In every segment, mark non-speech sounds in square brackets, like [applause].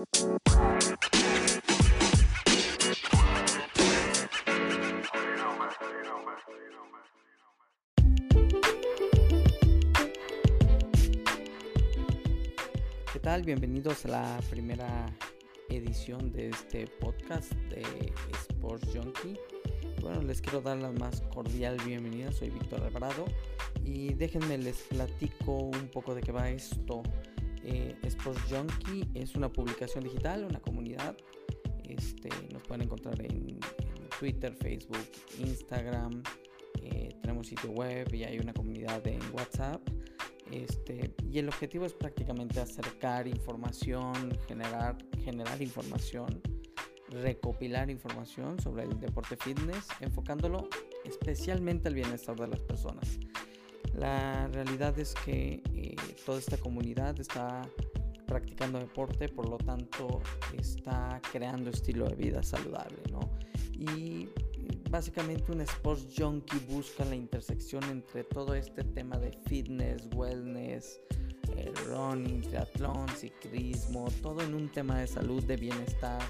¿Qué tal? Bienvenidos a la primera edición de este podcast de Sports Junkie. Bueno, les quiero dar la más cordial bienvenida. Soy Víctor Alvarado y déjenme les platico un poco de qué va esto. Eh, Sports Junkie es una publicación digital, una comunidad. Este, nos pueden encontrar en, Twitter, Facebook, Instagram. Eh, tenemos sitio web y hay una comunidad en WhatsApp. Este, y el objetivo es prácticamente acercar información, generar, generar información, recopilar información sobre el deporte fitness, enfocándolo especialmente al bienestar de las personas. La realidad es que eh, toda esta comunidad está practicando deporte, por lo tanto está creando estilo de vida saludable, ¿no? Y básicamente un sports junkie busca la intersección entre todo este tema de fitness, wellness, eh, running, triatlón, ciclismo, todo en un tema de salud, de bienestar,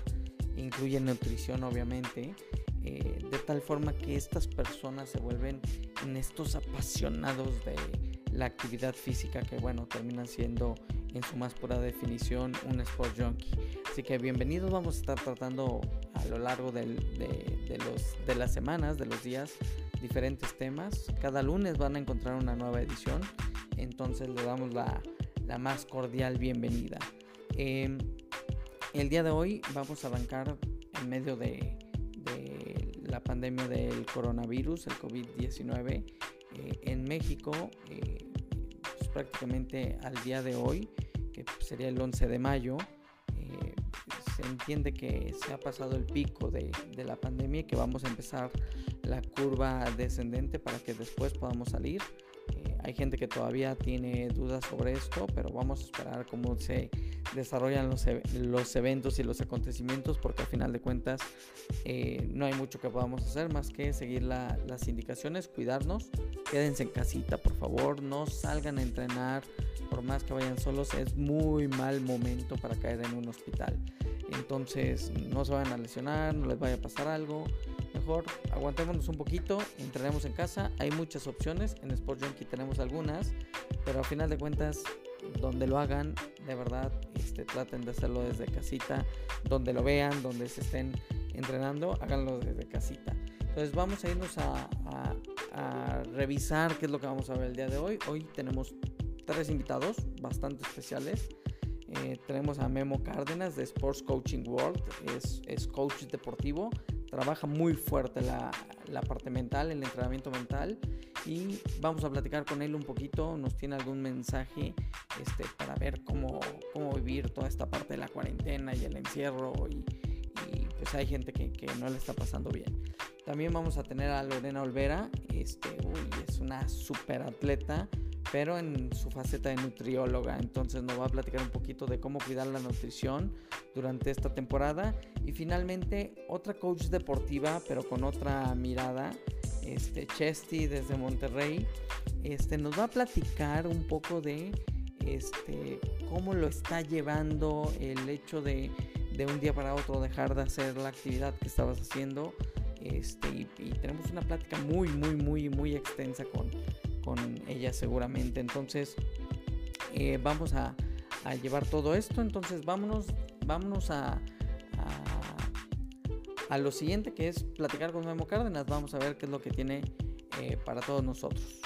incluye nutrición obviamente, eh, de tal forma que estas personas se vuelven en estos apasionados de la actividad física que bueno, terminan siendo en su más pura definición un sport junkie. Así que bienvenidos, vamos a estar tratando a lo largo de, los, de las semanas, de los días, diferentes temas. Cada lunes van a encontrar una nueva edición, entonces le damos la, más cordial bienvenida. Em, el día de hoy vamos a arrancar en medio de, la pandemia del coronavirus, el COVID-19, eh, en México. Eh, pues prácticamente al día de hoy, que sería el 11 de mayo, eh, se entiende que se ha pasado el pico de, de, la pandemia y que vamos a empezar la curva descendente para que después podamos salir. Hay gente que todavía tiene dudas sobre esto, pero vamos a esperar cómo se desarrollan los, los eventos y los acontecimientos, porque al final de cuentas eh, no hay mucho que podamos hacer más que seguir las indicaciones, cuidarnos, quédense en casita, por favor, no salgan a entrenar, por más que vayan solos, es muy mal momento para caer en un hospital. Entonces, no se vayan a lesionar, no les vaya a pasar algo. Mejor aguantémonos un poquito, entrenemos en casa. Hay muchas opciones, en Sport Junkie tenemos algunas, pero al final de cuentas, donde lo hagan, de verdad, este, traten de hacerlo desde casita, donde lo vean, donde se estén entrenando, háganlo desde casita. Entonces vamos a irnos a, a revisar qué es lo que vamos a ver el día de hoy. Hoy tenemos tres invitados bastante especiales. Eh, tenemos a Memo Cárdenas de Sports Coaching World, es, es coach deportivo, trabaja muy fuerte la, la, parte mental, el entrenamiento mental. Y vamos a platicar con él un poquito, nos tiene algún mensaje este, para ver cómo, cómo vivir toda esta parte de la cuarentena y el encierro. Y, y pues hay gente que, que, no le está pasando bien. También vamos a tener a Lorena Olvera, este, uy, es una super atleta pero en su faceta de nutrióloga. Entonces nos va a platicar un poquito de cómo cuidar la nutrición durante esta temporada. Y finalmente otra coach deportiva, pero con otra mirada, este Chesty desde Monterrey, este, nos va a platicar un poco de este, cómo lo está llevando el hecho de, de un día para otro dejar de hacer la actividad que estabas haciendo. Este, y, y tenemos una plática muy, muy, muy, muy extensa con, con ella seguramente. Entonces, eh, vamos a, llevar todo esto. Entonces, vámonos, vámonos a, a, lo siguiente que es platicar con Memo Cárdenas. Vamos a ver qué es lo que tiene eh, para todos nosotros.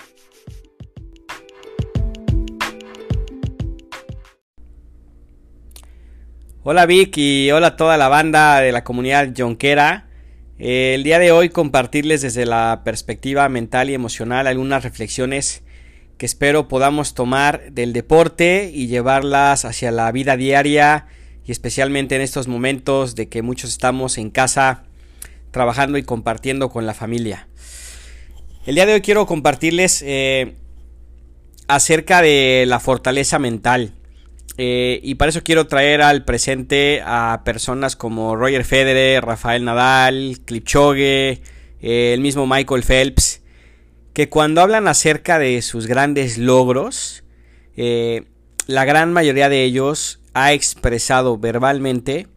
Hola Vic y hola toda la banda de la comunidad jonquera el día de hoy compartirles desde la perspectiva mental y emocional algunas reflexiones que espero podamos tomar del deporte y llevarlas hacia la vida diaria y especialmente en estos momentos de que muchos estamos en casa trabajando y compartiendo con la familia. El día de hoy quiero compartirles eh, acerca de la fortaleza mental. Eh, y para eso quiero traer al presente a personas como Roger Federer, Rafael Nadal, Klipchoge, eh, el mismo Michael Phelps, que cuando hablan acerca de sus grandes logros, eh, la gran mayoría de ellos ha expresado verbalmente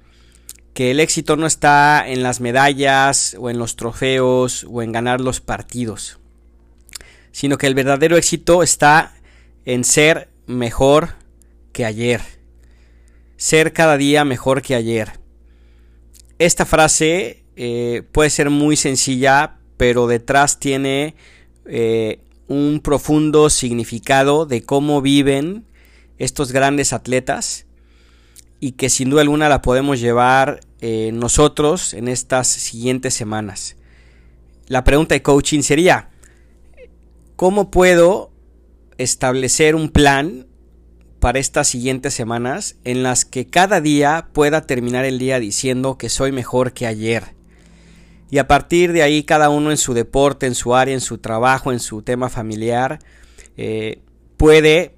que el éxito no está en las medallas o en los trofeos o en ganar los partidos, sino que el verdadero éxito está en ser mejor que ayer, ser cada día mejor que ayer. Esta frase eh, puede ser muy sencilla, pero detrás tiene eh, un profundo significado de cómo viven estos grandes atletas y que sin duda alguna la podemos llevar eh, nosotros en estas siguientes semanas. La pregunta de coaching sería, ¿cómo puedo establecer un plan para estas siguientes semanas en las que cada día pueda terminar el día diciendo que soy mejor que ayer? Y a partir de ahí cada uno en su deporte, en su área, en su trabajo, en su tema familiar, eh, puede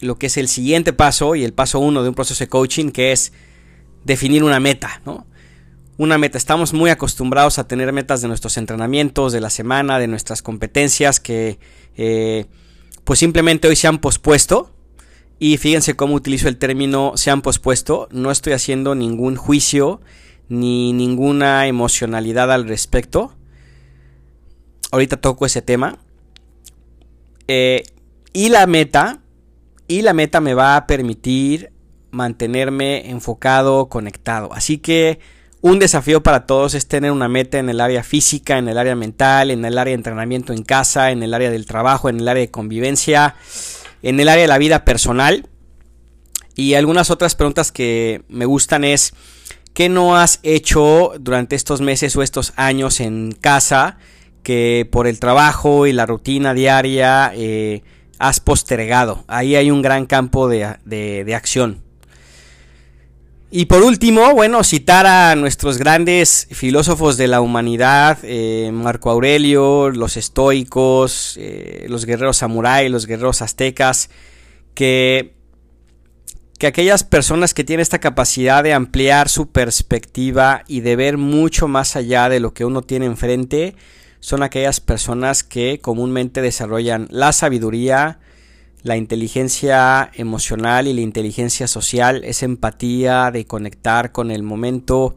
lo que es el siguiente paso y el paso uno de un proceso de coaching, que es definir una meta, ¿no? Una meta. Estamos muy acostumbrados a tener metas de nuestros entrenamientos, de la semana, de nuestras competencias, que eh, pues simplemente hoy se han pospuesto. Y fíjense cómo utilizo el término se han pospuesto. No estoy haciendo ningún juicio ni ninguna emocionalidad al respecto. Ahorita toco ese tema. Eh, y la meta y la meta me va a permitir mantenerme enfocado, conectado. Así que un desafío para todos es tener una meta en el área física, en el área mental, en el área de entrenamiento en casa, en el área del trabajo, en el área de convivencia, en el área de la vida personal. Y algunas otras preguntas que me gustan es, ¿qué no has hecho durante estos meses o estos años en casa que por el trabajo y la rutina diaria eh, has postergado. Ahí hay un gran campo de, acción. Y por último, bueno, citar a nuestros grandes filósofos de la humanidad, eh, Marco Aurelio, los estoicos, eh, los guerreros samuráis, los guerreros aztecas, que, que aquellas personas que tienen esta capacidad de ampliar su perspectiva y de ver mucho más allá de lo que uno tiene enfrente, son aquellas personas que comúnmente desarrollan la sabiduría, la inteligencia emocional y la inteligencia social, esa empatía de conectar con el momento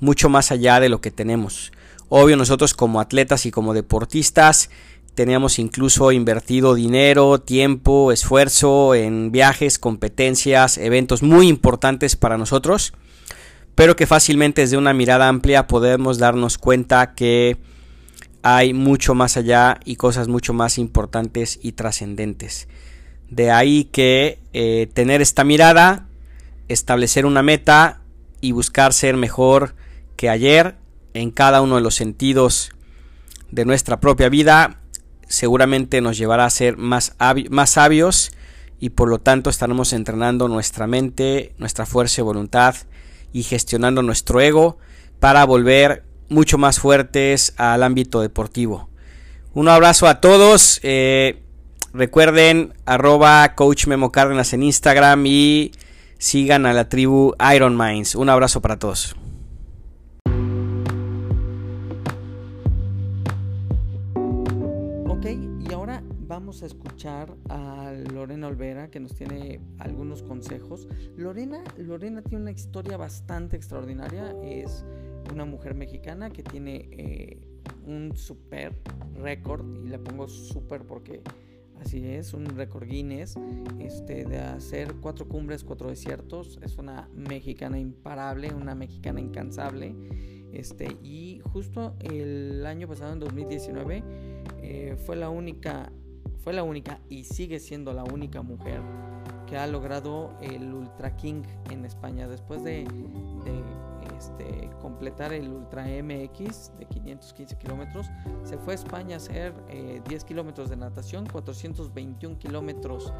mucho más allá de lo que tenemos. Obvio nosotros como atletas y como deportistas teníamos incluso invertido dinero, tiempo, esfuerzo en viajes, competencias, eventos muy importantes para nosotros, pero que fácilmente desde una mirada amplia podemos darnos cuenta que hay mucho más allá y cosas mucho más importantes y trascendentes. De ahí que eh, tener esta mirada, establecer una meta y buscar ser mejor que ayer en cada uno de los sentidos de nuestra propia vida, seguramente nos llevará a ser más, más sabios y por lo tanto estaremos entrenando nuestra mente, nuestra fuerza y voluntad y gestionando nuestro ego para volver mucho más fuertes al ámbito deportivo. Un abrazo a todos. Eh, recuerden arroba coach Memo Cárdenas en Instagram y sigan a la tribu Iron Minds. Un abrazo para todos. Ok, y ahora vamos a escuchar a Lorena Olvera que nos tiene algunos consejos. Lorena, Lorena tiene una historia bastante extraordinaria. Es una mujer mexicana que tiene eh, un super récord, y le pongo super porque así es, un récord Guinness, este, de hacer cuatro cumbres, cuatro desiertos. Es una mexicana imparable, una mexicana incansable. Este, y justo el año pasado, en 2019, eh, fue la única, fue la única y sigue siendo la única mujer que ha logrado el Ultra King en España después de este, completar el Ultra MX de 515 kilómetros. Se fue a España a hacer 10 eh, kilómetros de natación, 421 kilómetros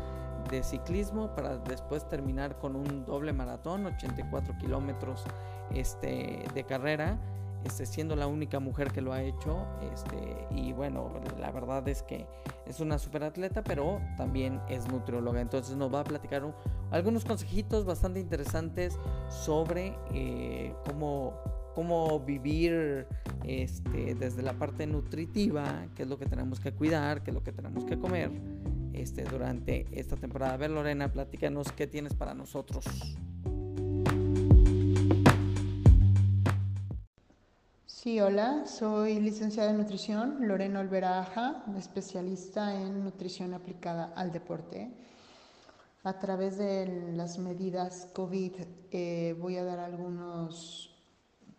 de ciclismo para después terminar con un doble maratón, 84 kilómetros este, de carrera este, siendo la única mujer que lo ha hecho. Este, y bueno, la verdad es que es una super atleta, pero también es nutrióloga. Entonces nos va a platicar algunos consejitos bastante interesantes sobre eh, cómo, cómo vivir este, desde la parte nutritiva, qué es lo que tenemos que cuidar, qué es lo que tenemos que comer este, durante esta temporada. A ver, Lorena, platícanos qué tienes para nosotros. Sí, hola, soy licenciada en nutrición, Lorena Olveraja, especialista en nutrición aplicada al deporte. A través de las medidas COVID eh, voy a dar algunos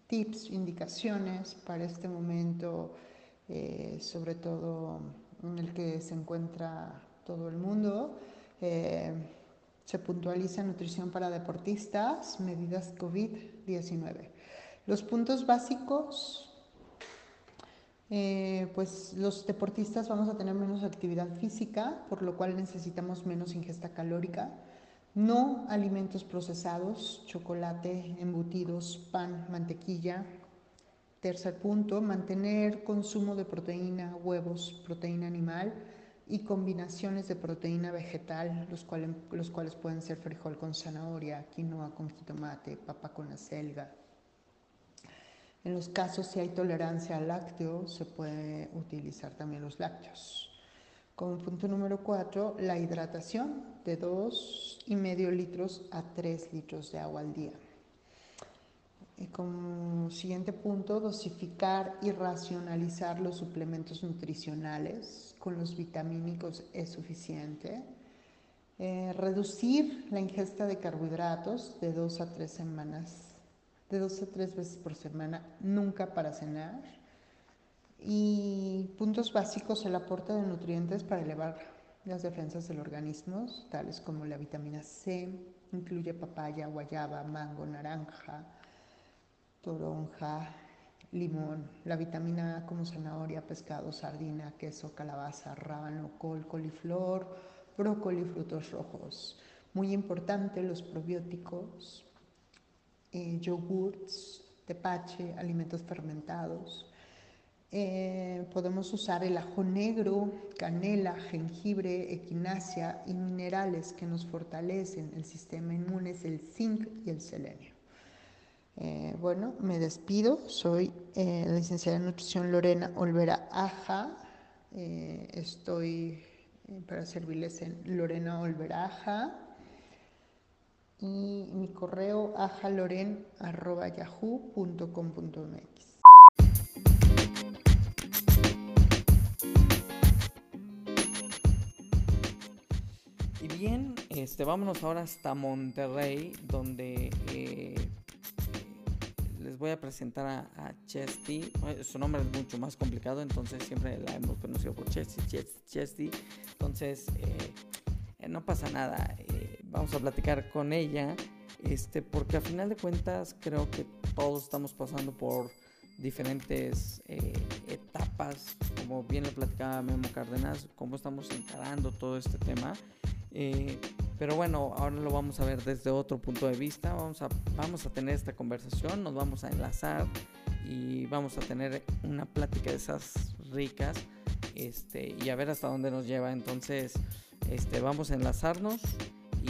tips, indicaciones para este momento, eh, sobre todo en el que se encuentra todo el mundo. Eh, se puntualiza nutrición para deportistas, medidas COVID-19. Los puntos básicos, eh, pues los deportistas vamos a tener menos actividad física, por lo cual necesitamos menos ingesta calórica. No alimentos procesados, chocolate, embutidos, pan, mantequilla. Tercer punto, mantener consumo de proteína, huevos, proteína animal y combinaciones de proteína vegetal, los cuales, los cuales pueden ser frijol con zanahoria, quinoa con jitomate, papa con acelga, en los casos si hay tolerancia al lácteo, se puede utilizar también los lácteos. Como punto número cuatro, la hidratación de dos y medio litros a 3 litros de agua al día. Y como siguiente punto, dosificar y racionalizar los suplementos nutricionales. Con los vitamínicos es suficiente. Eh, reducir la ingesta de carbohidratos de dos a tres semanas de dos a tres veces por semana, nunca para cenar. Y puntos básicos, el aporte de nutrientes para elevar las defensas del organismo, tales como la vitamina C, incluye papaya, guayaba, mango, naranja, toronja, limón, la vitamina A como zanahoria, pescado, sardina, queso, calabaza, rábano, col, coliflor, brócoli, frutos rojos. Muy importante los probióticos, eh, yogurts, tepache, alimentos fermentados. Eh, podemos usar el ajo negro, canela, jengibre, equinacia y minerales que nos fortalecen el sistema inmune, es el zinc y el selenio. Eh, bueno, me despido. Soy la licenciada en nutrición Lorena Olvera Aja. estoy para servirles en Lorena Olvera Aja mi correo ajaloren.yahoo.com.mx. Y bien, este, vámonos ahora hasta Monterrey, donde eh, les voy a presentar a, Chesty. Su nombre es mucho más complicado, entonces siempre la hemos conocido por Chesty. Chesty. Entonces, eh, eh, no pasa nada vamos a platicar con ella, este, porque a final de cuentas creo que todos estamos pasando por diferentes eh, etapas, como bien lo platicaba Memo Cárdenas, cómo estamos encarando todo este tema. Eh, pero bueno, ahora lo vamos a ver desde otro punto de vista. Vamos a, vamos a tener esta conversación, nos vamos a enlazar y vamos a tener una plática de esas ricas este, y a ver hasta dónde nos lleva. Entonces, este, vamos a enlazarnos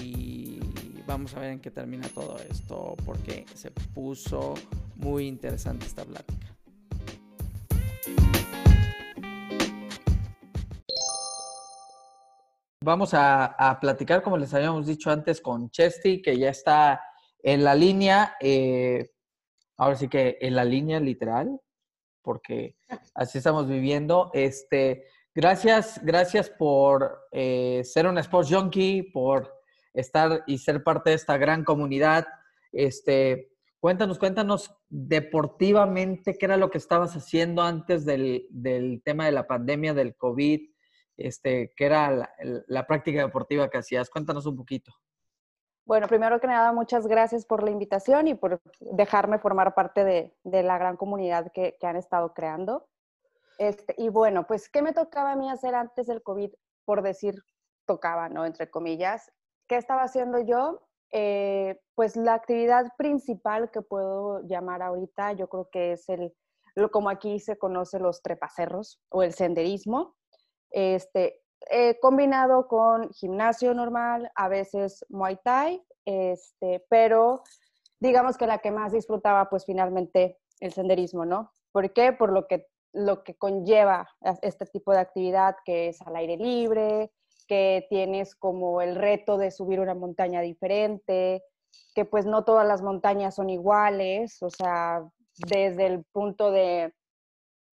y vamos a ver en qué termina todo esto porque se puso muy interesante esta plática. Vamos a, platicar, como les habíamos dicho antes, con Chesty, que ya está en la línea, eh, ahora sí que en la línea literal, porque así estamos viviendo. Este, gracias, gracias por eh, ser un sports junkie, por estar y ser parte de esta gran comunidad. Este, cuéntanos, cuéntanos deportivamente qué era lo que estabas haciendo antes del, del tema de la pandemia del COVID, este, qué era la, práctica deportiva que hacías. Cuéntanos un poquito. Bueno, primero que nada, muchas gracias por la invitación y por dejarme formar parte de, de la gran comunidad que, que, han estado creando. Este, y bueno, pues, ¿qué me tocaba a mí hacer antes del COVID? Por decir, tocaba, ¿no? Entre comillas. ¿Qué estaba haciendo yo? Eh, pues la actividad principal que puedo llamar ahorita, yo creo que es el, como aquí se conoce los trepacerros o el senderismo, este, combinado con gimnasio normal, a veces Muay Thai, este, pero digamos que la que más disfrutaba pues finalmente el senderismo, ¿no? ¿Por qué? Por lo que, lo que conlleva este tipo de actividad que es al aire libre, que tienes como el reto de subir una montaña diferente, que pues no todas las montañas son iguales, o sea, desde el punto de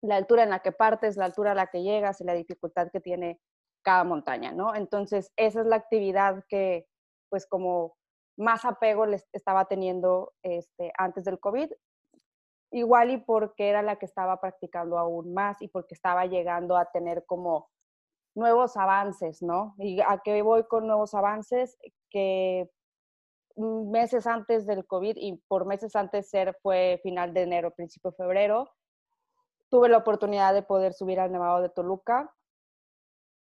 la altura en la que partes, la altura a la que llegas y la dificultad que tiene cada montaña, ¿no? Entonces, esa es la actividad que, pues, como más apego les estaba teniendo este, antes del COVID, igual y porque era la que estaba practicando aún más y porque estaba llegando a tener como nuevos avances, ¿no? Y a qué voy con nuevos avances, que meses antes del COVID y por meses antes ser fue final de enero, principio de febrero, tuve la oportunidad de poder subir al Nevado de Toluca.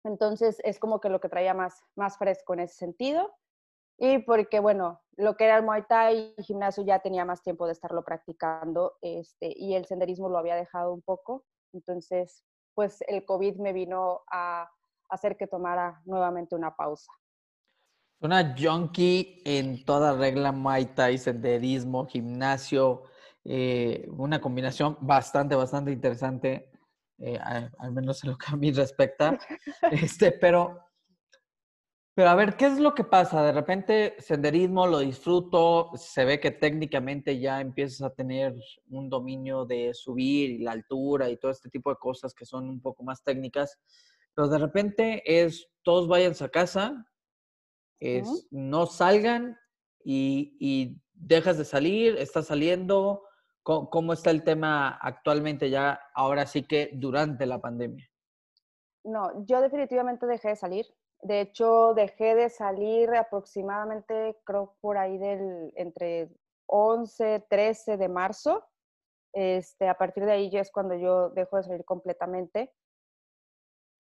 Entonces es como que lo que traía más, más fresco en ese sentido. Y porque, bueno, lo que era el Muay Thai y gimnasio ya tenía más tiempo de estarlo practicando este, y el senderismo lo había dejado un poco. Entonces, pues el COVID me vino a hacer que tomara nuevamente una pausa. Una junkie en toda regla, Muay Thai, senderismo, gimnasio, eh, una combinación bastante, bastante interesante, eh, al menos en lo que a mí respecta. [laughs] Este, pero, pero a ver, ¿qué es lo que pasa? De repente, senderismo lo disfruto, se ve que técnicamente ya empiezas a tener un dominio de subir y la altura y todo este tipo de cosas que son un poco más técnicas pero de repente es todos vayan a casa, es no salgan y, dejas de salir, estás saliendo. ¿Cómo, está el tema actualmente ya, ahora sí que durante la pandemia? No, yo definitivamente dejé de salir. De hecho, dejé de salir aproximadamente, creo, por ahí del entre 11, 13 de marzo. Este, a partir de ahí ya es cuando yo dejo de salir completamente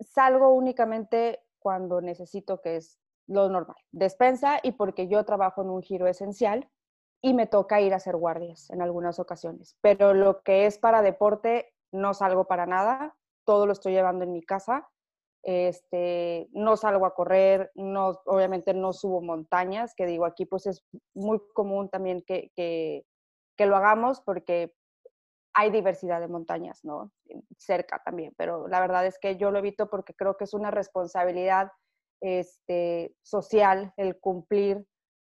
salgo únicamente cuando necesito, que es lo normal, despensa y porque yo trabajo en un giro esencial y me toca ir a hacer guardias en algunas ocasiones. Pero lo que es para deporte, no salgo para nada, todo lo estoy llevando en mi casa. Este, no salgo a correr, no, obviamente no subo montañas, que digo aquí pues es muy común también que, que, que lo hagamos porque hay diversidad de montañas, ¿no? Cerca también, pero la verdad es que yo lo evito porque creo que es una responsabilidad este, social el cumplir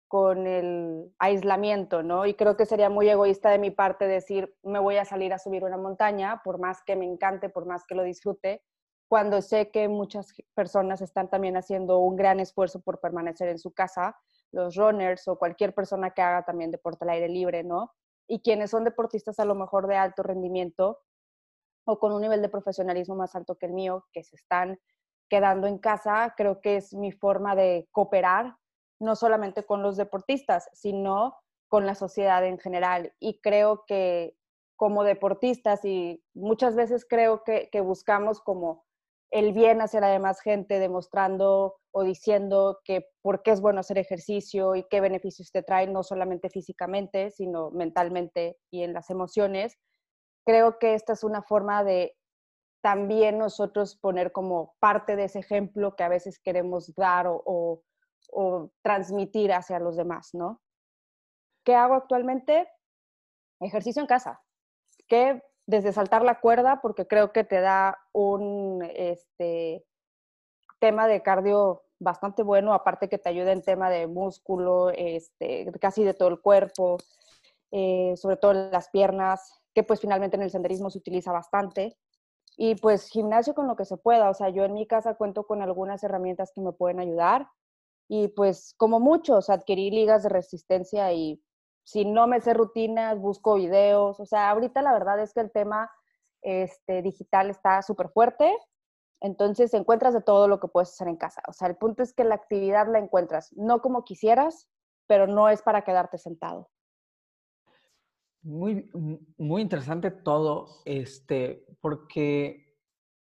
con el aislamiento, ¿no? Y creo que sería muy egoísta de mi parte decir, me voy a salir a subir una montaña, por más que me encante, por más que lo disfrute, cuando sé que muchas personas están también haciendo un gran esfuerzo por permanecer en su casa, los runners o cualquier persona que haga también deporte al aire libre, ¿no? Y quienes son deportistas a lo mejor de alto rendimiento o con un nivel de profesionalismo más alto que el mío, que se están quedando en casa, creo que es mi forma de cooperar, no solamente con los deportistas, sino con la sociedad en general. Y creo que como deportistas, y muchas veces creo que, que buscamos como el bien hacia la demás gente, demostrando o diciendo que por qué es bueno hacer ejercicio y qué beneficios te trae, no solamente físicamente, sino mentalmente y en las emociones. Creo que esta es una forma de también nosotros poner como parte de ese ejemplo que a veces queremos dar o, o transmitir hacia los demás, ¿no? ¿Qué hago actualmente? Ejercicio en casa. ¿Qué desde saltar la cuerda, porque creo que te da un este, tema de cardio bastante bueno, aparte que te ayuda en tema de músculo, este, casi de todo el cuerpo, eh, sobre todo las piernas, que pues finalmente en el senderismo se utiliza bastante. Y pues gimnasio con lo que se pueda, o sea, yo en mi casa cuento con algunas herramientas que me pueden ayudar y pues como muchos, adquirí ligas de resistencia y si no me sé rutinas, busco videos. O sea, ahorita la verdad es que el tema este, digital está súper fuerte. Entonces encuentras de todo lo que puedes hacer en casa. O sea, el punto es que la actividad la encuentras, no como quisieras, pero no es para quedarte sentado. Muy, muy interesante todo, este, porque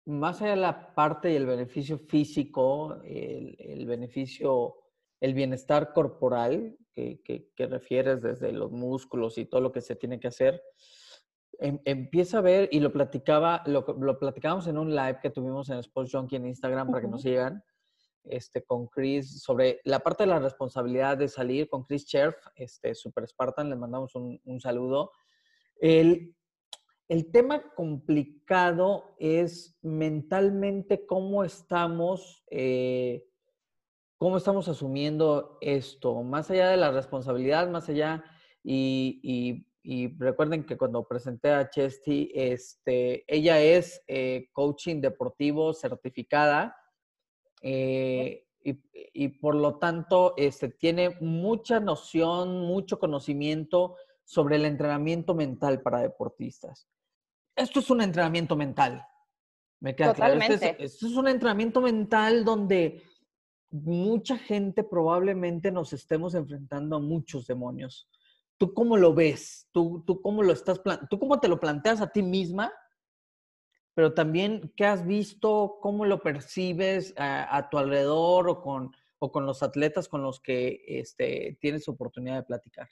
más allá de la parte y el beneficio físico, el, el beneficio el bienestar corporal que, que, refieres desde los músculos y todo lo que se tiene que hacer, em, empieza a ver, y lo platicaba, lo, lo, platicábamos en un live que tuvimos en Sports Junkie en Instagram para que nos sigan, este, con Chris, sobre la parte de la responsabilidad de salir, con Chris Cherf, este, Super Spartan, le mandamos un, un saludo. El, el tema complicado es mentalmente cómo estamos eh, ¿Cómo estamos asumiendo esto? Más allá de la responsabilidad, más allá y, y recuerden que cuando presenté a Chesty, este, ella es eh, coaching deportivo certificada eh, y, y, por lo tanto este, tiene mucha noción, mucho conocimiento sobre el entrenamiento mental para deportistas. Esto es un entrenamiento mental. Me queda claro. Este es, esto es un entrenamiento mental donde mucha gente probablemente nos estemos enfrentando a muchos demonios. ¿Tú cómo lo ves? ¿Tú, tú cómo lo estás ¿Tú cómo te lo planteas a ti misma? Pero también, ¿qué has visto? ¿Cómo lo percibes a, tu alrededor o con, o con los atletas con los que este, tienes oportunidad de platicar?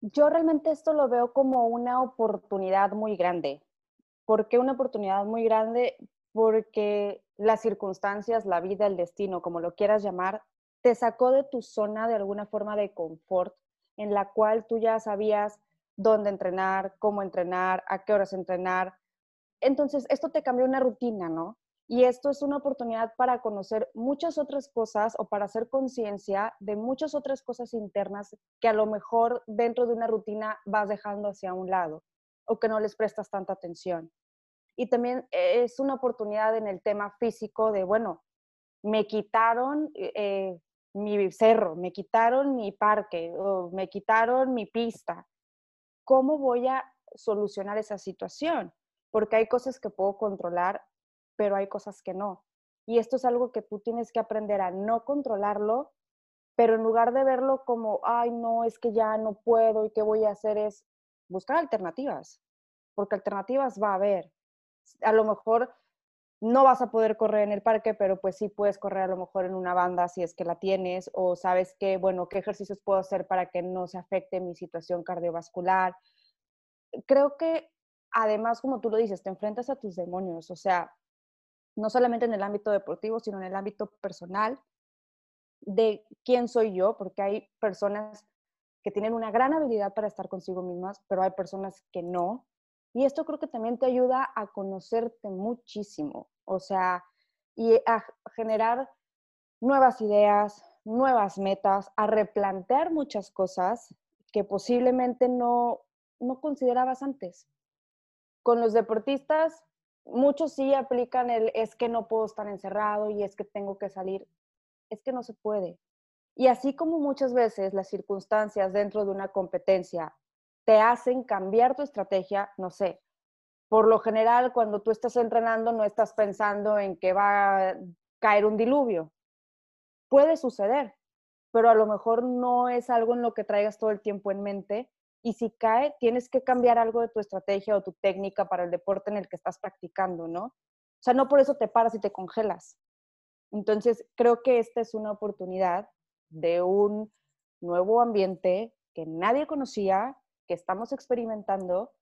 Yo realmente esto lo veo como una oportunidad muy grande. ¿Por qué una oportunidad muy grande? Porque las circunstancias, la vida, el destino, como lo quieras llamar, te sacó de tu zona de alguna forma de confort en la cual tú ya sabías dónde entrenar, cómo entrenar, a qué horas entrenar. Entonces, esto te cambió una rutina, ¿no? Y esto es una oportunidad para conocer muchas otras cosas o para hacer conciencia de muchas otras cosas internas que a lo mejor dentro de una rutina vas dejando hacia un lado o que no les prestas tanta atención. Y también es una oportunidad en el tema físico de, bueno, me quitaron eh, mi cerro, me quitaron mi parque me quitaron mi pista. ¿Cómo voy a solucionar esa situación? Porque hay cosas que puedo controlar, pero hay cosas que no. Y esto es algo que tú tienes que aprender a no controlarlo, pero en lugar de verlo como, ay, no, es que ya no puedo y qué voy a hacer es buscar alternativas, porque alternativas va a haber. A lo mejor no vas a poder correr en el parque, pero pues sí puedes correr a lo mejor en una banda si es que la tienes o sabes que, bueno, qué ejercicios puedo hacer para que no se afecte mi situación cardiovascular. Creo que además, como tú lo dices, te enfrentas a tus demonios, o sea, no solamente en el ámbito deportivo, sino en el ámbito personal de quién soy yo, porque hay personas que tienen una gran habilidad para estar consigo mismas, pero hay personas que no, y esto creo que también te ayuda a conocerte muchísimo, o sea, y a generar nuevas ideas, nuevas metas, a replantear muchas cosas que posiblemente no, no considerabas antes. Con los deportistas, muchos sí aplican el es que no puedo estar encerrado y es que tengo que salir. Es que no se puede. Y así como muchas veces las circunstancias dentro de una competencia te hacen cambiar tu estrategia, no sé. Por lo general, cuando tú estás entrenando, no estás pensando en que va a caer un diluvio. Puede suceder, pero a lo mejor no es algo en lo que traigas todo el tiempo en mente. Y si cae, tienes que cambiar algo de tu estrategia o tu técnica para el deporte en el que estás practicando, ¿no? O sea, no por eso te paras y te congelas. Entonces, creo que esta es una oportunidad de un nuevo ambiente que nadie conocía, que estamos experimentando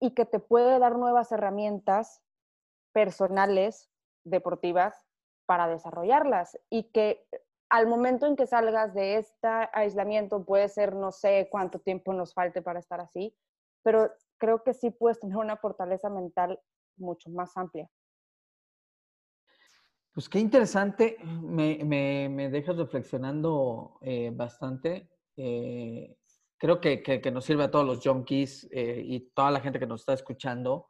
y que te puede dar nuevas herramientas personales, deportivas, para desarrollarlas y que al momento en que salgas de este aislamiento puede ser no sé cuánto tiempo nos falte para estar así, pero creo que sí puedes tener una fortaleza mental mucho más amplia. Pues qué interesante, me, me, me dejas reflexionando eh, bastante. Eh, creo que, que, nos sirve a todos los junkies eh, y toda la gente que nos está escuchando.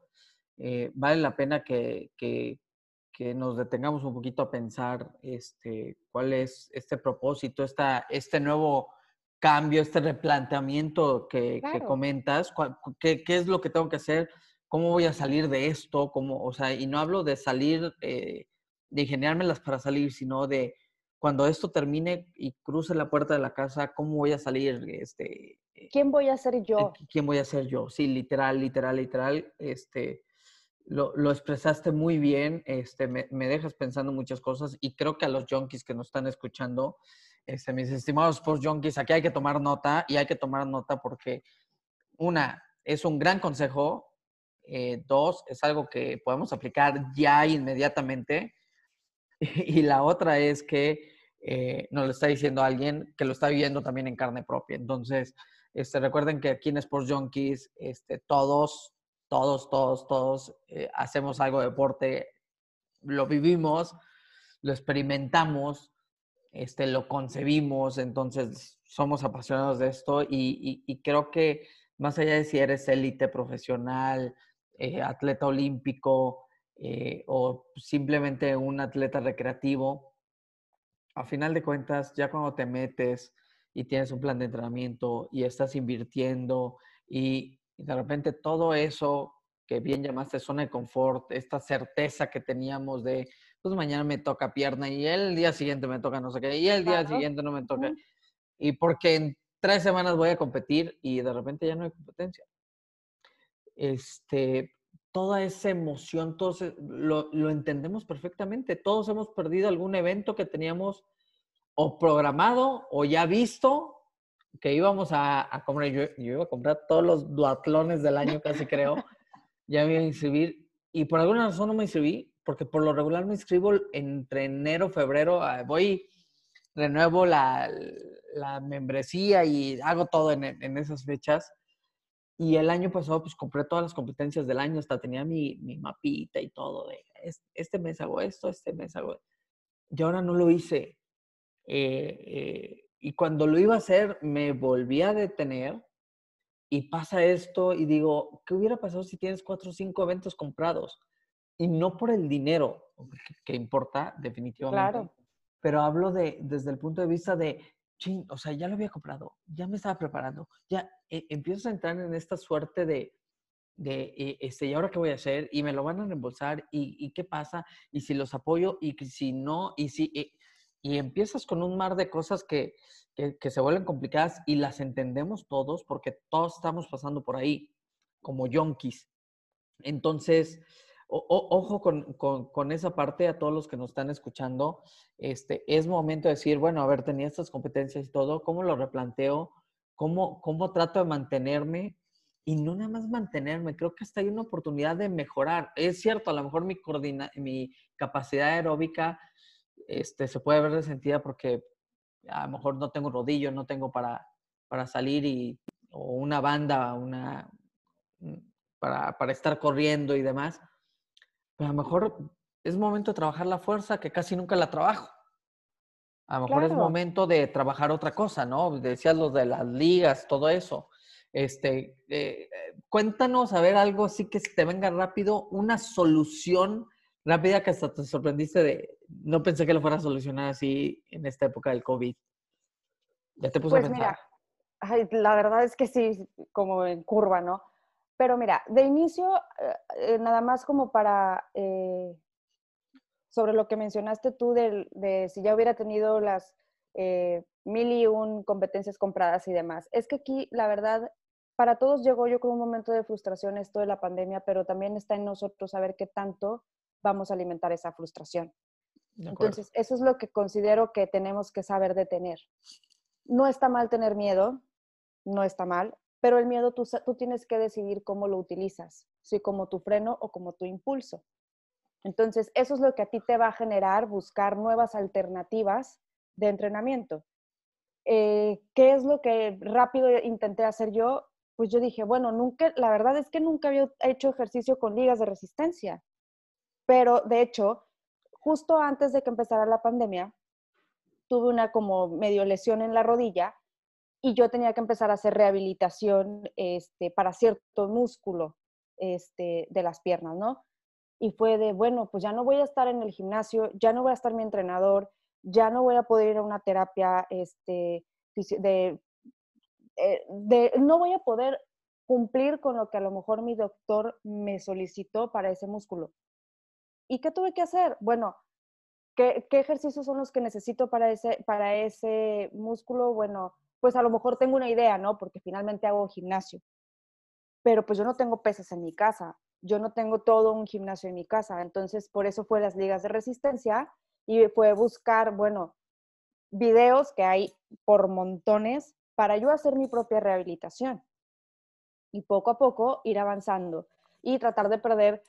Eh, vale la pena que, que, nos detengamos un poquito a pensar este, cuál es este propósito, esta, este nuevo cambio, este replanteamiento que, comentas, qué, qué, es lo que tengo que hacer, cómo voy a salir de esto, cómo, o sea, y no hablo de salir, eh, de ingeniármelas para salir, sino de cuando esto termine y cruce la puerta de la casa, ¿cómo voy a salir? Este, eh, ¿Quién voy a ser yo? Eh, ¿Quién voy a ser yo? Sí, literal, literal, literal. Este, lo, lo expresaste muy bien, este, me, me, dejas pensando muchas cosas y creo que a los junkies que nos están escuchando, este, mis estimados post junkies, aquí hay que tomar nota y hay que tomar nota porque, una, es un gran consejo, eh, dos, es algo que podemos aplicar ya inmediatamente Y la otra es que eh, nos lo está diciendo alguien que lo está viviendo también en carne propia. Entonces, este, recuerden que aquí en Sports Junkies, este, todos, todos, todos, todos eh, hacemos algo de deporte, lo vivimos, lo experimentamos este, lo concebimos, entonces somos apasionados de esto y, creo que más allá de si eres élite profesional, eh, atleta olímpico eh, o simplemente un atleta recreativo, a final de cuentas, ya cuando te metes y tienes un plan de entrenamiento y estás invirtiendo y, de repente todo eso que bien llamaste zona de confort, esta certeza que teníamos de, pues mañana me toca pierna y el día siguiente me toca no sé qué y el día siguiente no me toca. Y porque en tres semanas voy a competir y de repente ya no hay competencia. Este, toda esa emoción, todos lo, lo entendemos perfectamente. Todos hemos perdido algún evento que teníamos o programado o ya visto que íbamos a, a comprar. Yo, yo, iba a comprar todos los duatlones del año, casi creo. [laughs] ya me iba a inscribir y por alguna razón no me inscribí, porque por lo regular me inscribo entre enero, febrero, ah, voy, renuevo la, la membresía y hago todo en, en, esas fechas. Y el año pasado, pues compré todas las competencias del año, hasta tenía mi, mi mapita y todo, de este mes hago esto, este mes hago Y ahora no lo hice. Eh, eh, y cuando lo iba a hacer, me volví a detener y pasa esto y digo, ¿qué hubiera pasado si tienes cuatro o cinco eventos comprados? Y no por el dinero, que, importa definitivamente, claro. pero hablo de, desde el punto de vista de, ching, o sea, ya lo había comprado, ya me estaba preparando, ya eh, empiezo a entrar en esta suerte de, de eh, este, ¿y ahora qué voy a hacer? Y me lo van a reembolsar, ¿y, qué pasa? Y si los apoyo, y si no, y si... Eh, y empiezas con un mar de cosas que, que, se vuelven complicadas y las entendemos todos porque todos estamos pasando por ahí como yonkis. Entonces, ojo con, con, con, esa parte a todos los que nos están escuchando. Este, es momento de decir, bueno, a ver, tenía estas competencias y todo, ¿cómo lo replanteo? ¿Cómo, cómo trato de mantenerme? Y no nada más mantenerme, creo que hasta hay una oportunidad de mejorar. Es cierto, a lo mejor mi, coordina, mi capacidad aeróbica este, se puede ver resentida porque a lo mejor no tengo rodillo, no tengo para, para salir y, o una banda, una, mm, para, para estar corriendo y demás. Pero a lo mejor es momento de trabajar la fuerza que casi nunca la trabajo. A lo mejor es momento de trabajar otra cosa, ¿no? Decías lo de las ligas, todo eso. Este, eh, cuéntanos, a ver, algo así que te venga rápido, una solución rápida que hasta te sorprendiste de, no pensé que lo fuera a solucionar así en esta época del COVID. Ya te puse a pues pensar. Mira, la verdad es que sí, como en curva, ¿no? Pero mira, de inicio, eh, eh, nada más como para, eh, sobre lo que mencionaste tú de, de, si ya hubiera tenido las mil y un competencias compradas y demás. Es que aquí, la verdad, para todos llegó yo con un momento de frustración esto de la pandemia, pero también está en nosotros saber qué tanto vamos a alimentar esa frustración. Entonces, eso es lo que considero que tenemos que saber detener. No está mal tener miedo, no está mal, pero el miedo tú, tienes que decidir cómo lo utilizas, si como tu freno o como tu impulso. Entonces, eso es lo que a ti te va a generar buscar nuevas alternativas de entrenamiento. Eh, ¿Qué es lo que rápido intenté hacer yo? Pues yo dije, bueno, nunca, la verdad es que nunca había hecho ejercicio con ligas de resistencia. Pero de hecho, justo antes de que empezara la pandemia, tuve una como medio lesión en la rodilla y yo tenía que empezar a hacer rehabilitación este, para cierto músculo este, de las piernas, ¿no? Y fue de, bueno, pues ya no voy a estar en el gimnasio, ya no voy a estar mi entrenador, ya no voy a poder ir a una terapia este, de, eh, de, no voy a poder cumplir con lo que a lo mejor mi doctor me solicitó para ese músculo. ¿Y qué tuve que hacer? Bueno, ¿qué, ejercicios son los que necesito para ese, para ese músculo? Bueno, pues a lo mejor tengo una idea, ¿no? Porque finalmente hago gimnasio. Pero pues yo no tengo pesas en mi casa, yo no tengo todo un gimnasio en mi casa. Entonces, por eso fue las ligas de resistencia y fue buscar, bueno, videos que hay por montones para yo hacer mi propia rehabilitación. Y poco a poco ir avanzando y tratar de perder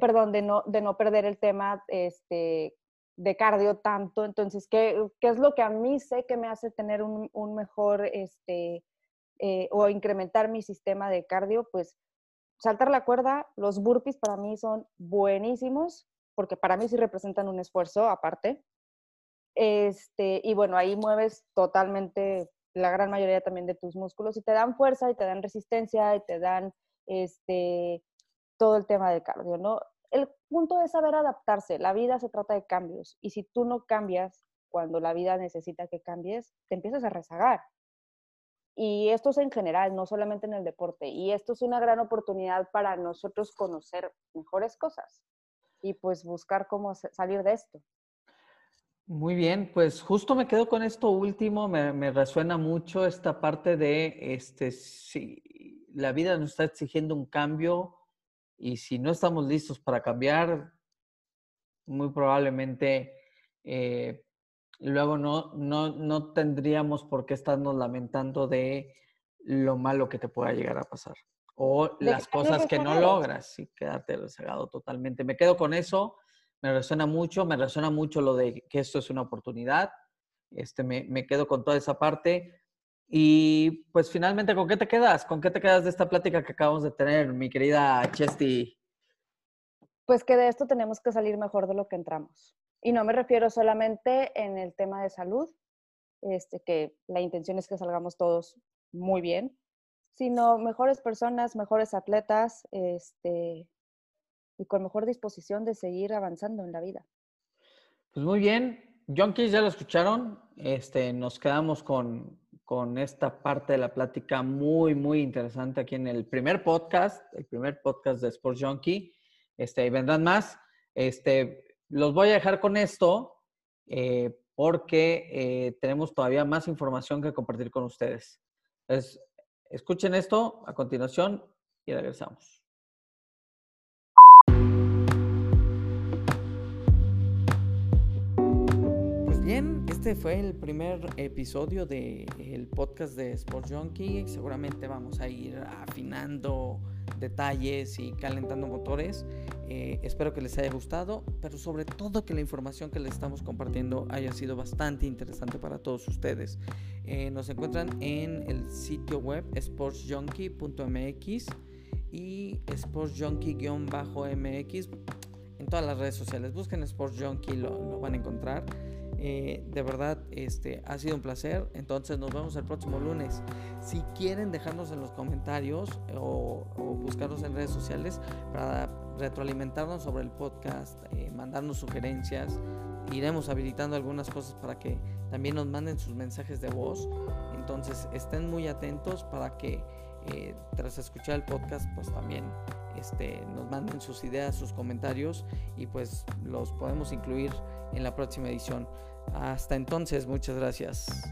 perdón, de no, de no perder el tema este, de cardio tanto. Entonces, ¿qué, ¿qué, es lo que a mí sé que me hace tener un, un mejor, este, eh, o incrementar mi sistema de cardio? Pues saltar la cuerda, los burpees para mí son buenísimos, porque para mí sí representan un esfuerzo aparte. Este, y bueno, ahí mueves totalmente la gran mayoría también de tus músculos y te dan fuerza y te dan resistencia y te dan este, todo el tema del cardio, ¿no? El punto es saber adaptarse. La vida se trata de cambios y si tú no cambias cuando la vida necesita que cambies, te empiezas a rezagar. Y esto es en general, no solamente en el deporte. Y esto es una gran oportunidad para nosotros conocer mejores cosas y pues buscar cómo salir de esto. Muy bien, pues justo me quedo con esto último, me, resuena mucho esta parte de, este, si la vida nos está exigiendo un cambio y si no estamos listos para cambiar, muy probablemente eh, luego no, no, no tendríamos por qué estarnos lamentando de lo malo que te pueda llegar a pasar o las cosas que no logras y quedarte rezagado totalmente. Me quedo con eso me resuena mucho, me resuena mucho lo de que esto es una oportunidad. Este, me, me quedo con toda esa parte. Y pues finalmente, ¿con qué te quedas? ¿Con qué te quedas de esta plática que acabamos de tener, mi querida Chesty? Pues que de esto tenemos que salir mejor de lo que entramos. Y no me refiero solamente en el tema de salud, este, que la intención es que salgamos todos muy bien, sino mejores personas, mejores atletas, este, y con mejor disposición de seguir avanzando en la vida. Pues muy bien, Junkies ya lo escucharon, este, nos quedamos con, con esta parte de la plática muy, muy interesante aquí en el primer podcast, el primer podcast de Sports Junkie. Este, y vendrán más. Este, los voy a dejar con esto eh, porque eh, tenemos todavía más información que compartir con ustedes. Entonces, escuchen esto a continuación y regresamos. Este fue el primer episodio del podcast de Sports Junkie. Seguramente vamos a ir afinando detalles y calentando motores. Eh, espero que les haya gustado, pero sobre todo que la información que les estamos compartiendo haya sido bastante interesante para todos ustedes. Eh, nos encuentran en el sitio web sportsjunkie.mx y sportsjunkie-mx en todas las redes sociales. Busquen Sports Junkie, lo van a encontrar. Eh, de verdad, este, ha sido un placer. Entonces nos vemos el próximo lunes. Si quieren dejarnos en los comentarios o, buscarnos en redes sociales para retroalimentarnos sobre el podcast, eh, mandarnos sugerencias, iremos habilitando algunas cosas para que también nos manden sus mensajes de voz. Entonces estén muy atentos para que eh, tras escuchar el podcast, pues también este, nos manden sus ideas, sus comentarios y pues los podemos incluir en la próxima edición. Hasta entonces, muchas gracias.